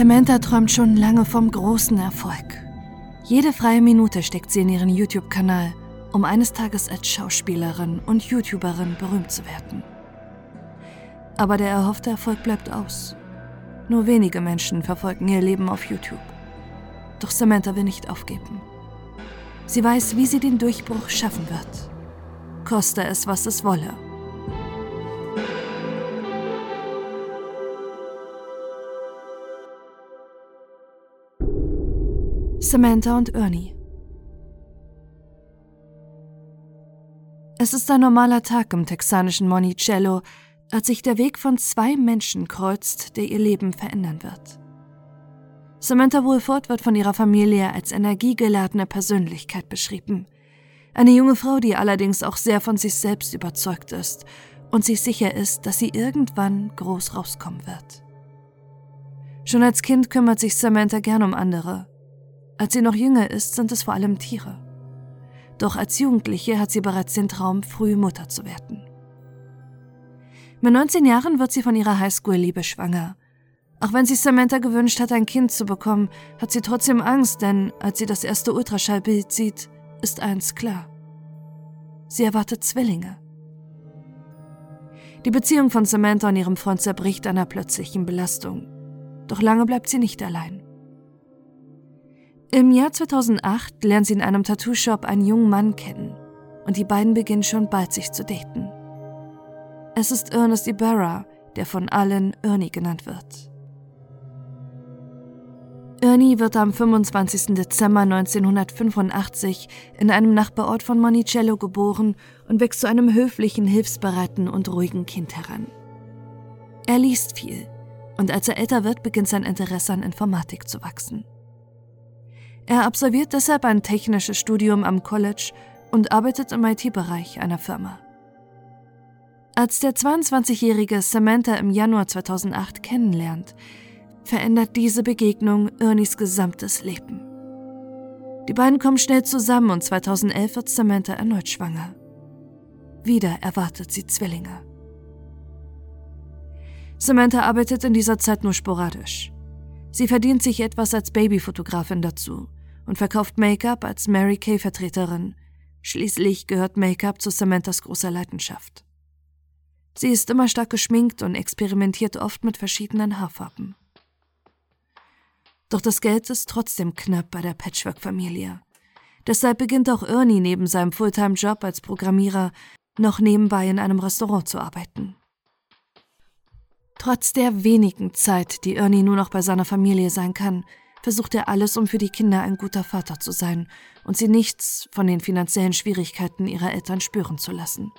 Samantha träumt schon lange vom großen Erfolg. Jede freie Minute steckt sie in ihren YouTube-Kanal, um eines Tages als Schauspielerin und YouTuberin berühmt zu werden. Aber der erhoffte Erfolg bleibt aus. Nur wenige Menschen verfolgen ihr Leben auf YouTube. Doch Samantha will nicht aufgeben. Sie weiß, wie sie den Durchbruch schaffen wird. Koste es, was es wolle. Samantha und Ernie. Es ist ein normaler Tag im texanischen Monticello, als sich der Weg von zwei Menschen kreuzt, der ihr Leben verändern wird. Samantha Woolford wird von ihrer Familie als energiegeladene Persönlichkeit beschrieben. Eine junge Frau, die allerdings auch sehr von sich selbst überzeugt ist und sich sicher ist, dass sie irgendwann groß rauskommen wird. Schon als Kind kümmert sich Samantha gern um andere. Als sie noch jünger ist, sind es vor allem Tiere. Doch als Jugendliche hat sie bereits den Traum, früh Mutter zu werden. Mit 19 Jahren wird sie von ihrer Highschool-Liebe schwanger. Auch wenn sich Samantha gewünscht hat, ein Kind zu bekommen, hat sie trotzdem Angst, denn als sie das erste Ultraschallbild sieht, ist eins klar. Sie erwartet Zwillinge. Die Beziehung von Samantha und ihrem Freund zerbricht einer plötzlichen Belastung. Doch lange bleibt sie nicht allein. Im Jahr 2008 lernt sie in einem Tattoo-Shop einen jungen Mann kennen und die beiden beginnen schon bald sich zu daten. Es ist Ernest Ibarra, der von allen Ernie genannt wird. Ernie wird am 25. Dezember 1985 in einem Nachbarort von Monicello geboren und wächst zu einem höflichen, hilfsbereiten und ruhigen Kind heran. Er liest viel und als er älter wird, beginnt sein Interesse an Informatik zu wachsen. Er absolviert deshalb ein technisches Studium am College und arbeitet im IT-Bereich einer Firma. Als der 22-jährige Samantha im Januar 2008 kennenlernt, verändert diese Begegnung Ernies gesamtes Leben. Die beiden kommen schnell zusammen und 2011 wird Samantha erneut schwanger. Wieder erwartet sie Zwillinge. Samantha arbeitet in dieser Zeit nur sporadisch. Sie verdient sich etwas als Babyfotografin dazu und verkauft Make-up als Mary Kay-Vertreterin. Schließlich gehört Make-up zu Samanthas großer Leidenschaft. Sie ist immer stark geschminkt und experimentiert oft mit verschiedenen Haarfarben. Doch das Geld ist trotzdem knapp bei der Patchwork-Familie. Deshalb beginnt auch Ernie neben seinem Fulltime-Job als Programmierer noch nebenbei in einem Restaurant zu arbeiten. Trotz der wenigen Zeit, die Ernie nur noch bei seiner Familie sein kann, versucht er alles, um für die Kinder ein guter Vater zu sein und sie nichts von den finanziellen Schwierigkeiten ihrer Eltern spüren zu lassen.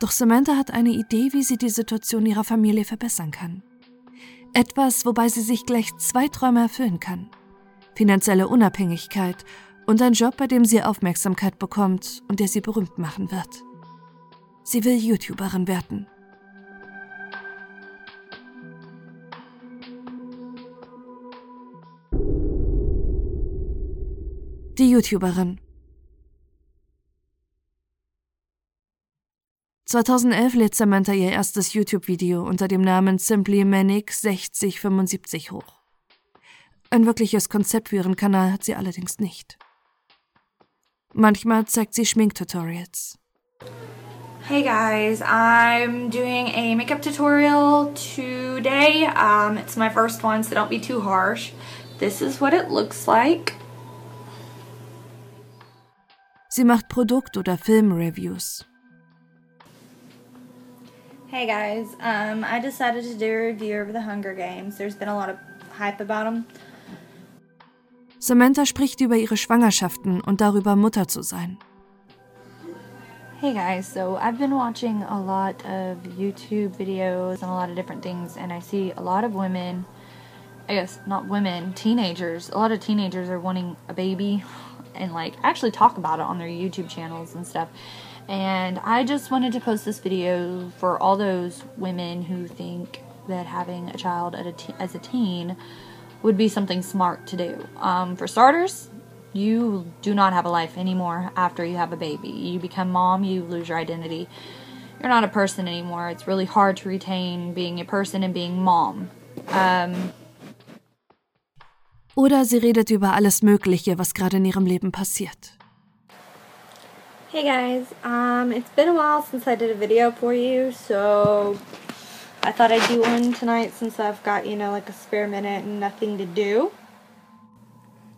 Doch Samantha hat eine Idee, wie sie die Situation ihrer Familie verbessern kann. Etwas, wobei sie sich gleich zwei Träume erfüllen kann. Finanzielle Unabhängigkeit und ein Job, bei dem sie Aufmerksamkeit bekommt und der sie berühmt machen wird. Sie will YouTuberin werden. Die YouTuberin 2011 lädt Samantha ihr erstes YouTube-Video unter dem Namen Simply Manic 6075 hoch. Ein wirkliches Konzept für ihren Kanal hat sie allerdings nicht. Manchmal zeigt sie Schminktutorials. Hey guys, I'm doing a makeup tutorial today. Um, it's my first one, so don't be too harsh. This is what it looks like. Sie macht Produkt- oder Filmreviews. Hey guys, um, I decided to do a review of the Hunger Games. There's been a lot of hype about them. Samantha spricht über ihre Schwangerschaften und darüber, Mutter zu sein. Hey guys, so I've been watching a lot of YouTube videos and a lot of different things, and I see a lot of women, I guess not women, teenagers, a lot of teenagers are wanting a baby and like actually talk about it on their YouTube channels and stuff. And I just wanted to post this video for all those women who think that having a child at a as a teen would be something smart to do. Um, for starters, you do not have a life anymore after you have a baby. You become mom, you lose your identity. You're not a person anymore. It's really hard to retain being a person and being mom. Um, Oder sie redet über alles Mögliche, was gerade in ihrem Leben passiert. Hey guys, um, it's been a while since I did a video for you, so I thought I'd do one tonight since I've got, you know, like a spare minute and nothing to do.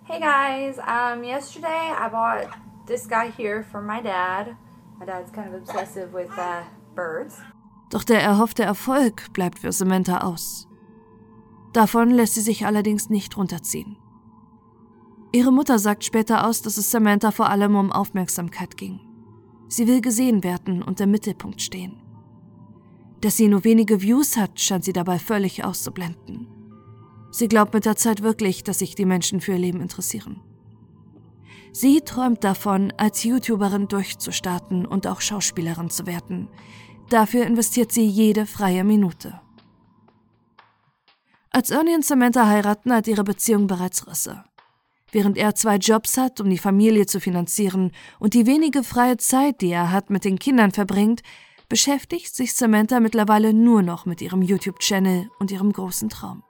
Hey guys, um, yesterday I bought this guy here for my dad. My dad's kind of obsessive with uh, birds. Doch der erhoffte Erfolg bleibt für Samantha aus. Davon lässt sie sich allerdings nicht runterziehen. Ihre Mutter sagt später aus, dass es Samantha vor allem um Aufmerksamkeit ging. Sie will gesehen werden und im Mittelpunkt stehen. Dass sie nur wenige Views hat, scheint sie dabei völlig auszublenden. Sie glaubt mit der Zeit wirklich, dass sich die Menschen für ihr Leben interessieren. Sie träumt davon, als YouTuberin durchzustarten und auch Schauspielerin zu werden. Dafür investiert sie jede freie Minute. Als Ernie und Samantha heiraten, hat ihre Beziehung bereits Risse. Während er zwei Jobs hat, um die Familie zu finanzieren und die wenige freie Zeit, die er hat, mit den Kindern verbringt, beschäftigt sich Samantha mittlerweile nur noch mit ihrem YouTube-Channel und ihrem großen Traum.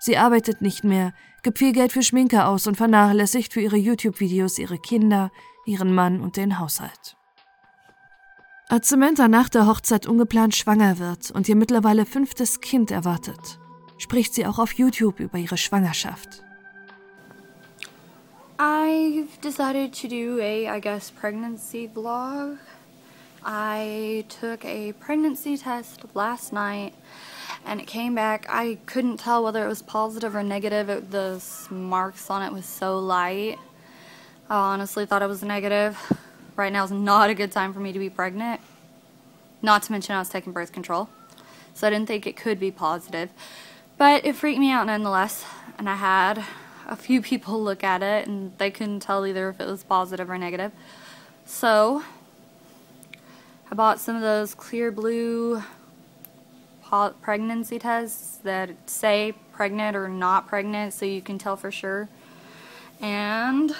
Sie arbeitet nicht mehr, gibt viel Geld für Schminke aus und vernachlässigt für ihre YouTube-Videos ihre Kinder, ihren Mann und den Haushalt. Als Samantha nach der Hochzeit ungeplant schwanger wird und ihr mittlerweile fünftes Kind erwartet, spricht sie auch auf YouTube über ihre Schwangerschaft. I've decided to do a, I guess, pregnancy vlog. I took a pregnancy test last night and it came back. I couldn't tell whether it was positive or negative. It, the marks on it was so light. I honestly thought it was negative. Right now is not a good time for me to be pregnant. Not to mention I was taking birth control. So I didn't think it could be positive. But it freaked me out nonetheless. And I had a few people look at it and they couldn't tell either if it was positive or negative. So I bought some of those clear blue pregnancy tests that say pregnant or not pregnant so you can tell for sure. And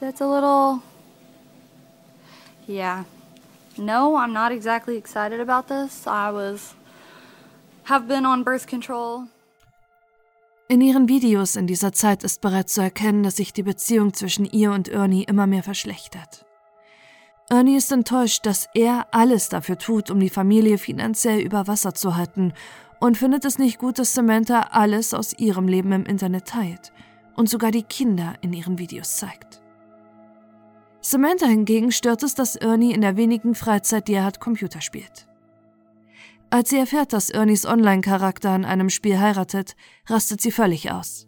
that's a little, yeah. No, I'm not exactly excited about this. I was, have been on birth control. In ihren Videos in dieser Zeit ist bereits zu erkennen, dass sich die Beziehung zwischen ihr und Ernie immer mehr verschlechtert. Ernie ist enttäuscht, dass er alles dafür tut, um die Familie finanziell über Wasser zu halten und findet es nicht gut, dass Samantha alles aus ihrem Leben im Internet teilt und sogar die Kinder in ihren Videos zeigt. Samantha hingegen stört es, dass Ernie in der wenigen Freizeit, die er hat, Computer spielt. Als sie erfährt, dass Ernies Online-Charakter in einem Spiel heiratet, rastet sie völlig aus.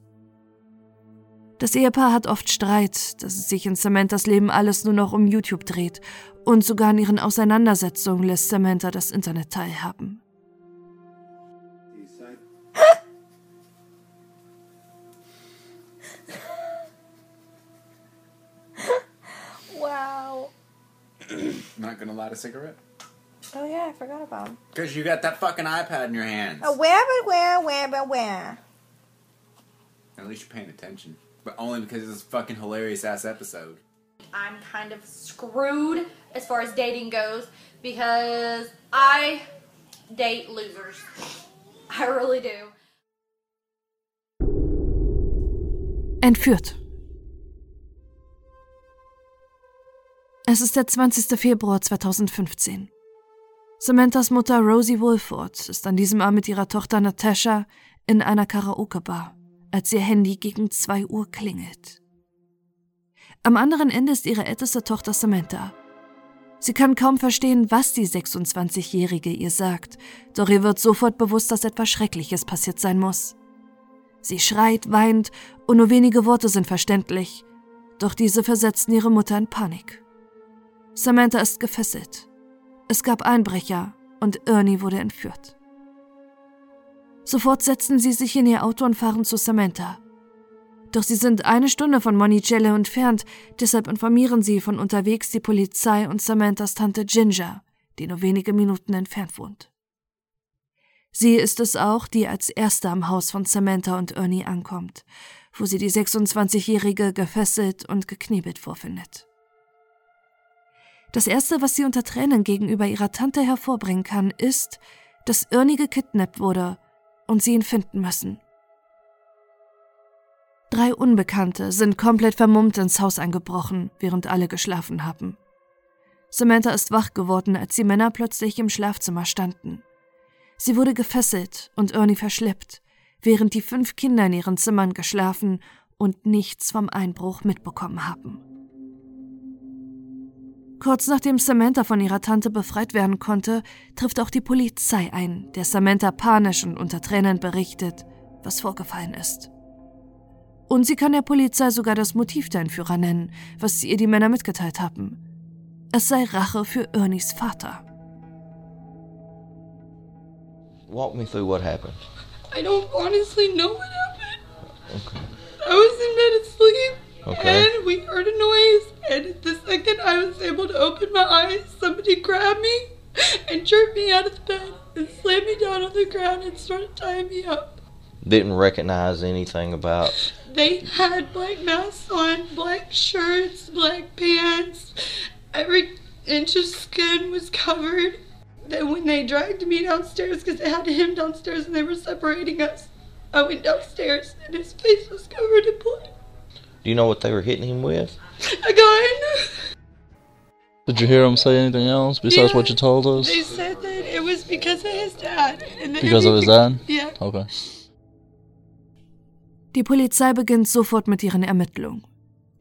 Das Ehepaar hat oft Streit, dass es sich in Samanthas Leben alles nur noch um YouTube dreht und sogar in ihren Auseinandersetzungen lässt Samantha das Internet teilhaben. Not gonna light a cigarette? Oh yeah, I forgot about him. Because you got that fucking iPad in your hands. Oh, where, but where, where, but where? At least you're paying attention. but only because it's a fucking hilarious ass episode. I'm kind of screwed as far as dating goes because I date losers. I really do. Entführt. Es ist der 20. Februar 2015. Samanthas Mutter Rosie Wolford ist an diesem Abend mit ihrer Tochter Natasha in einer Karaoke-Bar als ihr Handy gegen 2 Uhr klingelt. Am anderen Ende ist ihre älteste Tochter Samantha. Sie kann kaum verstehen, was die 26-Jährige ihr sagt, doch ihr wird sofort bewusst, dass etwas Schreckliches passiert sein muss. Sie schreit, weint und nur wenige Worte sind verständlich, doch diese versetzen ihre Mutter in Panik. Samantha ist gefesselt. Es gab Einbrecher und Ernie wurde entführt. Sofort setzen sie sich in ihr Auto und fahren zu Samantha. Doch sie sind eine Stunde von Monticello entfernt, deshalb informieren sie von unterwegs die Polizei und Samanthas Tante Ginger, die nur wenige Minuten entfernt wohnt. Sie ist es auch, die als erste am Haus von Samantha und Ernie ankommt, wo sie die 26-Jährige gefesselt und geknebelt vorfindet. Das Erste, was sie unter Tränen gegenüber ihrer Tante hervorbringen kann, ist, dass Ernie gekidnappt wurde und sie ihn finden müssen. Drei Unbekannte sind komplett vermummt ins Haus eingebrochen, während alle geschlafen haben. Samantha ist wach geworden, als die Männer plötzlich im Schlafzimmer standen. Sie wurde gefesselt und Ernie verschleppt, während die fünf Kinder in ihren Zimmern geschlafen und nichts vom Einbruch mitbekommen haben. Kurz nachdem Samantha von ihrer Tante befreit werden konnte, trifft auch die Polizei ein, der Samantha panisch und unter Tränen berichtet, was vorgefallen ist. Und sie kann der Polizei sogar das Motiv der Entführer nennen, was ihr die Männer mitgeteilt haben. Es sei Rache für Ernies Vater. Walk me through what happened. I don't honestly know what happened. Okay. I was in bed asleep Okay. and we heard a noise and the second I was able to open my eyes, somebody grabbed me and jerked me out of the bed and slammed me down on the ground and started tying me up. Didn't recognize anything about. They had black masks on, black shirts, black pants. Every inch of skin was covered. Then when they dragged me downstairs, because they had him downstairs and they were separating us, I went downstairs and his face was covered in blood. Do you know what they were hitting him with? A gun. Did you hear him say anything else besides what Yeah. you told us? They said that it was because of his dad. Because of his dad? Yeah. Okay. Die Polizei beginnt sofort mit ihren Ermittlungen.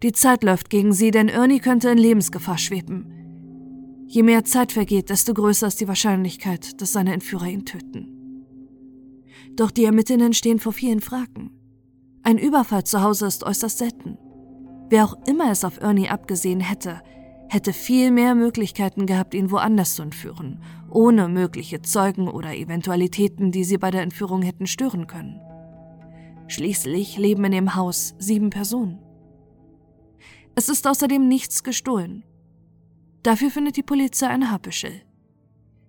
Die Zeit läuft gegen sie, denn Ernie könnte in Lebensgefahr schweben. Je mehr Zeit vergeht, desto größer ist die Wahrscheinlichkeit, dass seine Entführer ihn töten. Doch die Ermittlerinnen stehen vor vielen Fragen. Ein Überfall zu Hause ist äußerst selten. Wer auch immer es auf Ernie abgesehen hätte, hätte viel mehr Möglichkeiten gehabt, ihn woanders zu entführen, ohne mögliche Zeugen oder Eventualitäten, die sie bei der Entführung hätten stören können. Schließlich leben in dem Haus sieben Personen. Es ist außerdem nichts gestohlen. Dafür findet die Polizei ein Haarbüschel.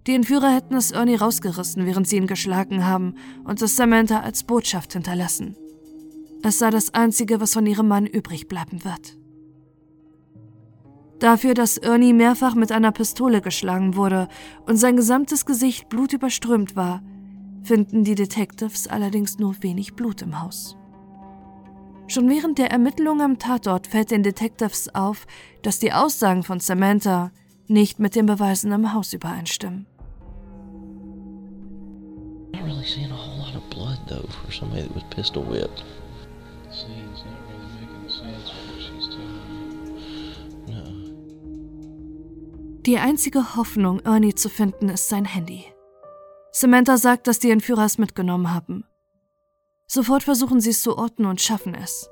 Die Entführer hätten es Ernie rausgerissen, während sie ihn geschlagen haben und es Samantha als Botschaft hinterlassen. Es sei das Einzige, was von ihrem Mann übrig bleiben wird. Dafür, dass Ernie mehrfach mit einer Pistole geschlagen wurde und sein gesamtes Gesicht blutüberströmt war, finden die Detectives allerdings nur wenig Blut im Haus. Schon während der Ermittlungen am Tatort fällt den Detectives auf, dass die Aussagen von Samantha nicht mit den Beweisen im Haus übereinstimmen. Really blood though for somebody that was pistol whipped. Scene's not really making sense what she's telling me. Die einzige Hoffnung, Ernie zu finden, ist sein Handy. Samantha sagt, dass die Entführer es mitgenommen haben. Sofort versuchen sie es zu orten und schaffen es.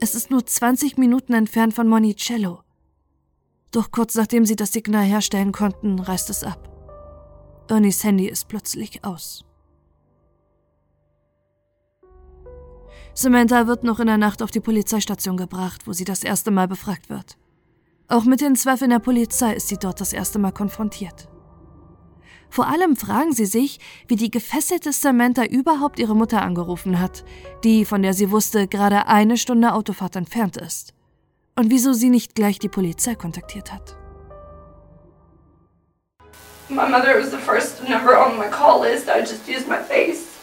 Es ist nur 20 Minuten entfernt von Monicello. Doch kurz nachdem sie das Signal herstellen konnten, reißt es ab. Ernies Handy ist plötzlich aus. Samantha wird noch in der Nacht auf die Polizeistation gebracht, wo sie das erste Mal befragt wird. Auch mit den Zweifeln der Polizei ist sie dort das erste Mal konfrontiert. Vor allem fragen sie sich, wie die gefesselte Samantha überhaupt ihre Mutter angerufen hat, die, von der sie wusste, gerade eine Stunde Autofahrt entfernt ist. Und wieso sie nicht gleich die Polizei kontaktiert hat. My mother was the first number on my call list. I just used my face.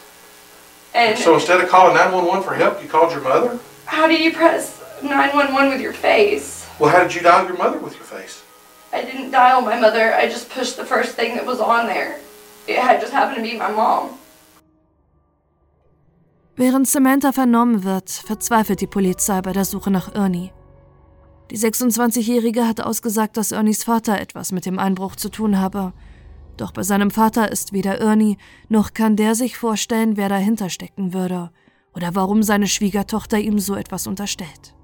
And So instead of calling 911 for help, you called your mother? how do you press 911 with your face? Well, how did you dial your mother with your face? I didn't dial my mother. I just pushed the first thing that was on there. It had just happened to be my mom. Während Samantha vernommen wird, verzweifelt die Polizei bei der Suche nach Ernie. Die 26-Jährige hat ausgesagt, dass Ernies Vater etwas mit dem Einbruch zu tun habe. Doch bei seinem Vater ist weder Ernie noch kann der sich vorstellen, wer dahinter stecken würde oder warum seine Schwiegertochter ihm so etwas unterstellt.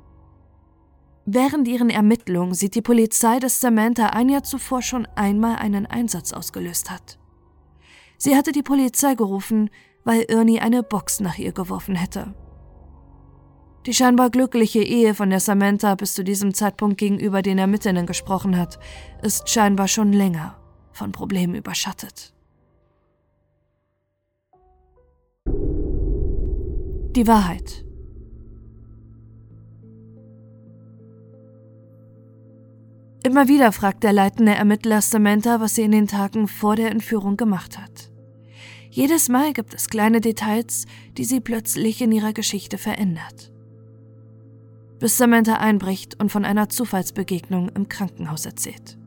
Während ihren Ermittlungen sieht die Polizei, dass Samantha ein Jahr zuvor schon einmal einen Einsatz ausgelöst hat. Sie hatte die Polizei gerufen, weil Ernie eine Box nach ihr geworfen hätte. Die scheinbar glückliche Ehe, von der Samantha bis zu diesem Zeitpunkt gegenüber den Ermittlern gesprochen hat, ist scheinbar schon länger von Problemen überschattet. Die Wahrheit. Immer wieder fragt der leitende Ermittler Samantha, was sie in den Tagen vor der Entführung gemacht hat. Jedes Mal gibt es kleine Details, die sie plötzlich in ihrer Geschichte verändert. Bis Samantha einbricht und von einer Zufallsbegegnung im Krankenhaus erzählt.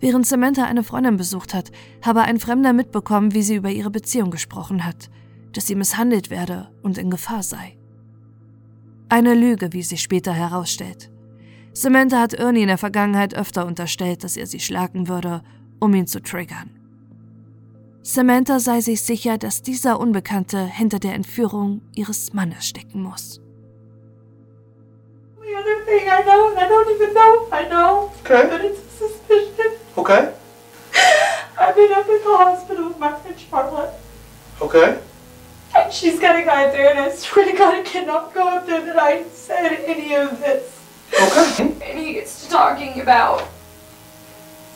Während Samantha eine Freundin besucht hat, habe ein Fremder mitbekommen, wie sie über ihre Beziehung gesprochen hat, dass sie misshandelt werde und in Gefahr sei. Eine Lüge, wie sich später herausstellt. Samantha hat Ernie in der Vergangenheit öfter unterstellt, dass er sie schlagen würde, um ihn zu triggern. Samantha sei sich sicher, dass dieser Unbekannte hinter der Entführung ihres Mannes stecken muss. The other thing I know, I don't even know if I know, Okay. but it's a suspicion. Okay. I've been up at the hospital with my friend Charlotte, Okay. and she's got a guy there, and I swear to God, I cannot go up there that I said any of this. Okay. And he gets to talking about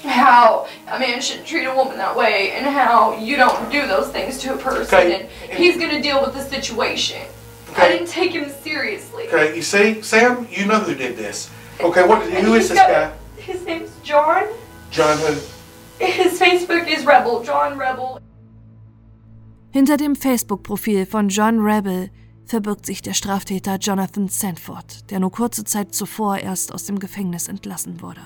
how a man shouldn't treat a woman that way and how you don't do those things to a person Okay. and he's gonna deal with the situation. Okay. I didn't take him seriously. Okay. You see, Sam, you know who did this. Okay. What? Who is this guy? His name's John. John? His Facebook is Rebel, John Rebel. Hinter dem Facebook-Profil von John Rebel verbirgt sich der Straftäter Jonathan Sanford, der nur kurze Zeit zuvor erst aus dem Gefängnis entlassen wurde.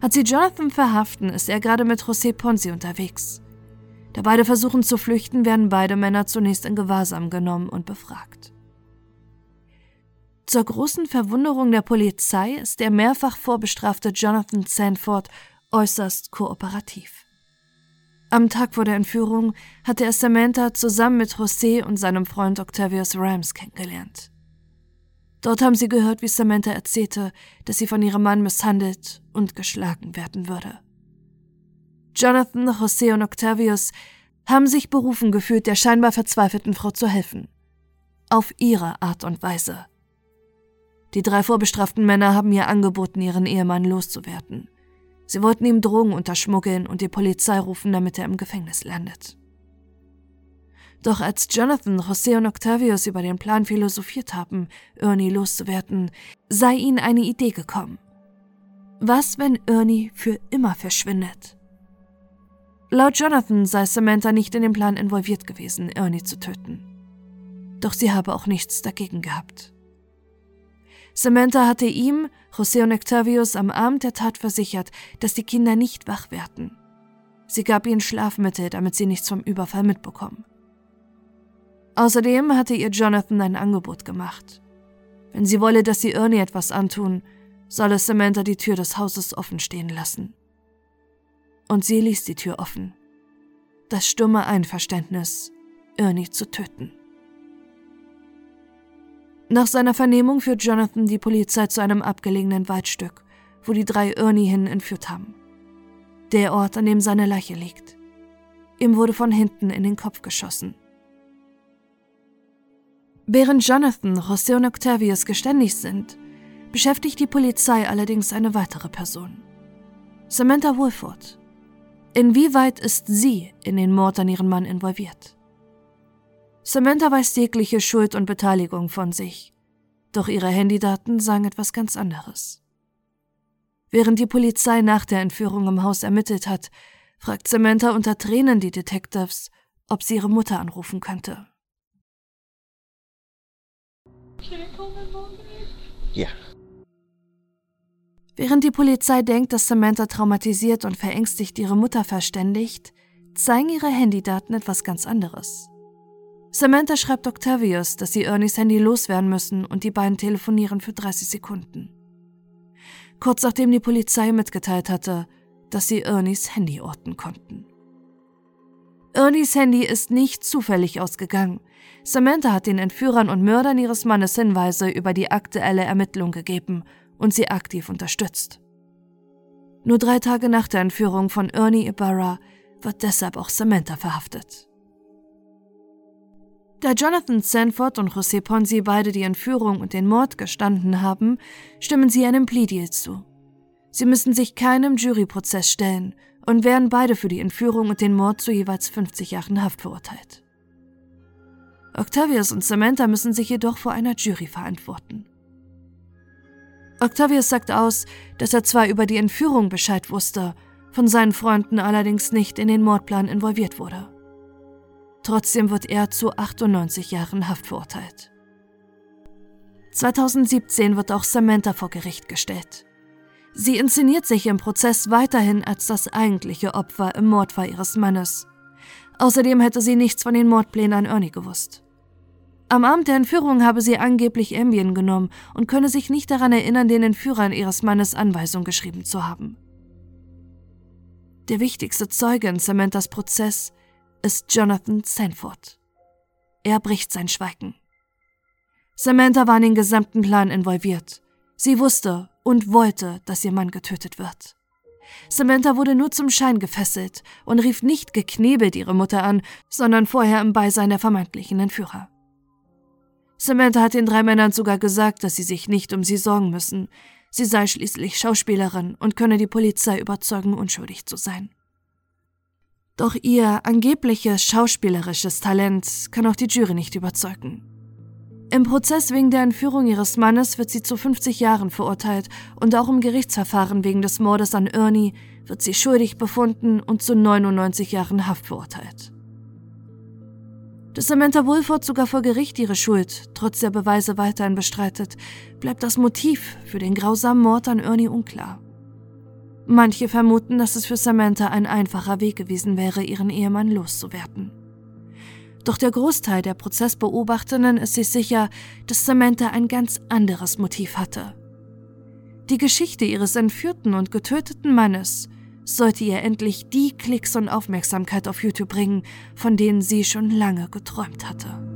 Als sie Jonathan verhaften, ist er gerade mit José Ponzi unterwegs. Da beide versuchen zu flüchten, werden beide Männer zunächst in Gewahrsam genommen und befragt. Zur großen Verwunderung der Polizei ist der mehrfach vorbestrafte Jonathan Sanford äußerst kooperativ. Am Tag vor der Entführung hatte er Samantha zusammen mit José und seinem Freund Octavius Rams kennengelernt. Dort haben sie gehört, wie Samantha erzählte, dass sie von ihrem Mann misshandelt und geschlagen werden würde. Jonathan, José und Octavius haben sich berufen gefühlt, der scheinbar verzweifelten Frau zu helfen. Auf ihre Art und Weise. Die drei vorbestraften Männer haben ihr angeboten, ihren Ehemann loszuwerden. Sie wollten ihm Drogen unterschmuggeln und die Polizei rufen, damit er im Gefängnis landet. Doch als Jonathan, José und Octavius über den Plan philosophiert haben, Ernie loszuwerden, sei ihnen eine Idee gekommen. Was, wenn Ernie für immer verschwindet? Laut Jonathan sei Samantha nicht in den Plan involviert gewesen, Ernie zu töten. Doch sie habe auch nichts dagegen gehabt. Samantha hatte ihm, José und Octavius, am Abend der Tat versichert, dass die Kinder nicht wach werden. Sie gab ihnen Schlafmittel, damit sie nichts vom Überfall mitbekommen. Außerdem hatte ihr Jonathan ein Angebot gemacht. Wenn sie wolle, dass sie Ernie etwas antun, solle Samantha die Tür des Hauses offen stehen lassen. Und sie ließ die Tür offen. Das stumme Einverständnis, Ernie zu töten. Nach seiner Vernehmung führt Jonathan die Polizei zu einem abgelegenen Waldstück, wo die drei Ernie hin entführt haben. Der Ort, an dem seine Leiche liegt. Ihm wurde von hinten in den Kopf geschossen. Während Jonathan, José und Octavius geständig sind, beschäftigt die Polizei allerdings eine weitere Person. Samantha Wolford. Inwieweit ist sie in den Mord an ihren Mann involviert? Samantha weist jegliche Schuld und Beteiligung von sich, doch ihre Handydaten sagen etwas ganz anderes. Während die Polizei nach der Entführung im Haus ermittelt hat, fragt Samantha unter Tränen die Detectives, ob sie ihre Mutter anrufen könnte. Yeah. Während die Polizei denkt, dass Samantha traumatisiert und verängstigt ihre Mutter verständigt, zeigen ihre Handydaten etwas ganz anderes. Samantha schreibt Octavius, dass sie Ernies Handy loswerden müssen und die beiden telefonieren für 30 Sekunden. Kurz nachdem die Polizei mitgeteilt hatte, dass sie Ernies Handy orten konnten. Ernies Handy ist nicht zufällig ausgegangen. Samantha hat den Entführern und Mördern ihres Mannes Hinweise über die aktuelle Ermittlung gegeben und sie aktiv unterstützt. Nur drei Tage nach der Entführung von Ernie Ibarra wird deshalb auch Samantha verhaftet. Da Jonathan Sanford und José Ponzi beide die Entführung und den Mord gestanden haben, stimmen sie einem Plea-Deal zu. Sie müssen sich keinem Juryprozess stellen und werden beide für die Entführung und den Mord zu jeweils 50 Jahren Haft verurteilt. Octavius und Samantha müssen sich jedoch vor einer Jury verantworten. Octavius sagt aus, dass er zwar über die Entführung Bescheid wusste, von seinen Freunden allerdings nicht in den Mordplan involviert wurde. Trotzdem wird er zu 98 Jahren Haft verurteilt. 2017 wird auch Samantha vor Gericht gestellt. Sie inszeniert sich im Prozess weiterhin als das eigentliche Opfer im Mordfall ihres Mannes. Außerdem hätte sie nichts von den Mordplänen an Ernie gewusst. Am Abend der Entführung habe sie angeblich Ambien genommen und könne sich nicht daran erinnern, den Entführern ihres Mannes Anweisung geschrieben zu haben. Der wichtigste Zeuge in Samanthas Prozess ist Jonathan Sanford. Er bricht sein Schweigen. Samantha war in den gesamten Plan involviert. Sie wusste und wollte, dass ihr Mann getötet wird. Samantha wurde nur zum Schein gefesselt und rief nicht geknebelt ihre Mutter an, sondern vorher im Beisein der vermeintlichen Entführer. Samantha hat den drei Männern sogar gesagt, dass sie sich nicht um sie sorgen müssen. Sie sei schließlich Schauspielerin und könne die Polizei überzeugen, unschuldig zu sein. Doch ihr angebliches schauspielerisches Talent kann auch die Jury nicht überzeugen. Im Prozess wegen der Entführung ihres Mannes wird sie zu 50 Jahren verurteilt und auch im Gerichtsverfahren wegen des Mordes an Ernie wird sie schuldig befunden und zu 99 Jahren Haft verurteilt. Dass Samantha Woolford sogar vor Gericht ihre Schuld trotz der Beweise weiterhin bestreitet, bleibt das Motiv für den grausamen Mord an Ernie unklar. Manche vermuten, dass es für Samantha ein einfacher Weg gewesen wäre, ihren Ehemann loszuwerden. Doch der Großteil der Prozessbeobachtenden ist sich sicher, dass Samantha ein ganz anderes Motiv hatte. Die Geschichte ihres entführten und getöteten Mannes sollte ihr endlich die Klicks und Aufmerksamkeit auf YouTube bringen, von denen sie schon lange geträumt hatte.